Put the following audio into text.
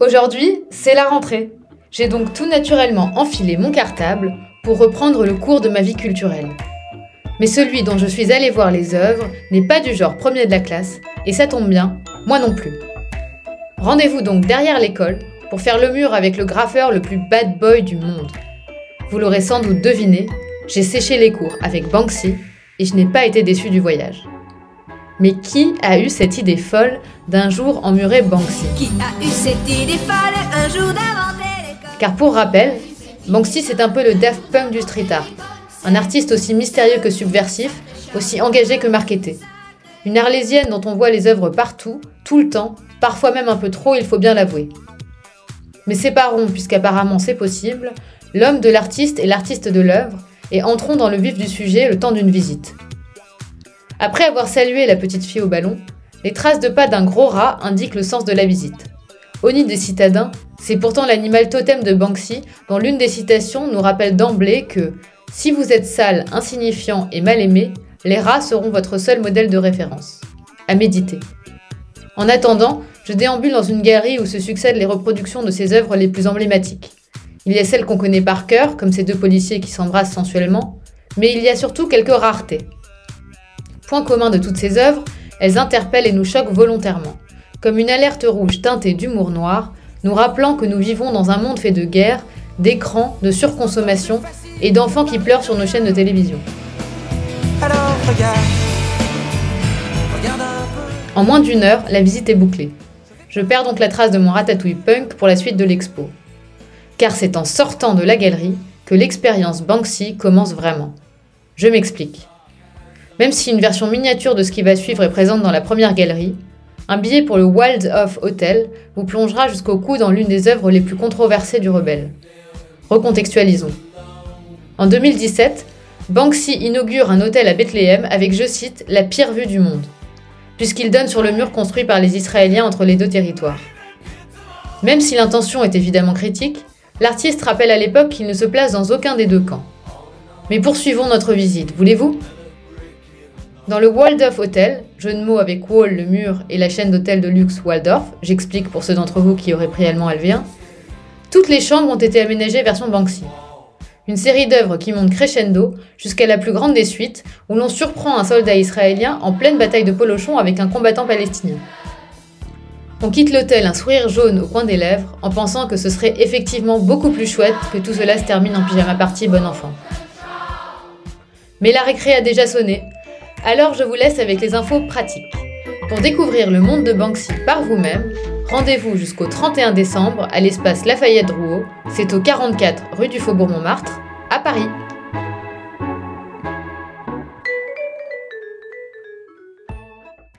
Aujourd'hui, c'est la rentrée. J'ai donc tout naturellement enfilé mon cartable pour reprendre le cours de ma vie culturelle. Mais celui dont je suis allée voir les œuvres n'est pas du genre premier de la classe, et ça tombe bien, moi non plus. Rendez-vous donc derrière l'école pour faire le mur avec le graffeur le plus bad boy du monde. Vous l'aurez sans doute deviné, j'ai séché les cours avec Banksy et je n'ai pas été déçu du voyage. Mais qui a eu cette idée folle d'un jour emmurer Banksy? Qui a eu cette idée folle un jour d'inventer l'école? Car pour rappel, Banksy c'est un peu le Daft Punk du street art. Un artiste aussi mystérieux que subversif, aussi engagé que marketé. Une arlésienne dont on voit les œuvres partout, tout le temps, parfois même un peu trop, il faut bien l'avouer. Mais séparons, puisqu'apparemment c'est possible, l'homme de l'artiste et l'artiste de l'œuvre, et entrons dans le vif du sujet le temps d'une visite. Après avoir salué la petite fille au ballon, les traces de pas d'un gros rat indiquent le sens de la visite. Au nid des citadins, c'est pourtant l'animal totem de Banksy, dont l'une des citations nous rappelle d'emblée que si vous êtes sale, insignifiant et mal aimé, les rats seront votre seul modèle de référence. À méditer. En attendant, je déambule dans une galerie où se succèdent les reproductions de ses œuvres les plus emblématiques. Il y a celles qu'on connaît par cœur, comme ces deux policiers qui s'embrassent sensuellement, mais il y a surtout quelques raretés. Point commun de toutes ces œuvres, elles interpellent et nous choquent volontairement, comme une alerte rouge teintée d'humour noir, nous rappelant que nous vivons dans un monde fait de guerre, d'écrans, de surconsommation et d'enfants qui pleurent sur nos chaînes de télévision. Alors regarde, regarde. En moins d'une heure, la visite est bouclée. Je perds donc la trace de mon ratatouille punk pour la suite de l'expo. Car c'est en sortant de la galerie que l'expérience Banksy commence vraiment. Je m'explique. Même si une version miniature de ce qui va suivre est présente dans la première galerie, un billet pour le Wild Off Hotel vous plongera jusqu'au cou dans l'une des œuvres les plus controversées du rebelle. Recontextualisons. En 2017, Banksy inaugure un hôtel à Bethléem avec, je cite, la pire vue du monde, puisqu'il donne sur le mur construit par les Israéliens entre les deux territoires. Même si l'intention est évidemment critique, l'artiste rappelle à l'époque qu'il ne se place dans aucun des deux camps. Mais poursuivons notre visite, voulez-vous? Dans le Waldorf Hotel, jeu de mots avec Wall, le mur, et la chaîne d'hôtels de luxe Waldorf, j'explique pour ceux d'entre vous qui auraient pris allemand LV1, toutes les chambres ont été aménagées version Banksy. Une série d'œuvres qui monte crescendo jusqu'à la plus grande des suites, où l'on surprend un soldat israélien en pleine bataille de Polochon avec un combattant palestinien. On quitte l'hôtel un sourire jaune au coin des lèvres, en pensant que ce serait effectivement beaucoup plus chouette que tout cela se termine en pyjama party bon enfant. Mais la récré a déjà sonné, alors je vous laisse avec les infos pratiques. Pour découvrir le monde de Banksy par vous-même, rendez-vous jusqu'au 31 décembre à l'espace Lafayette Drouot, c'est au 44 rue du Faubourg Montmartre, à Paris.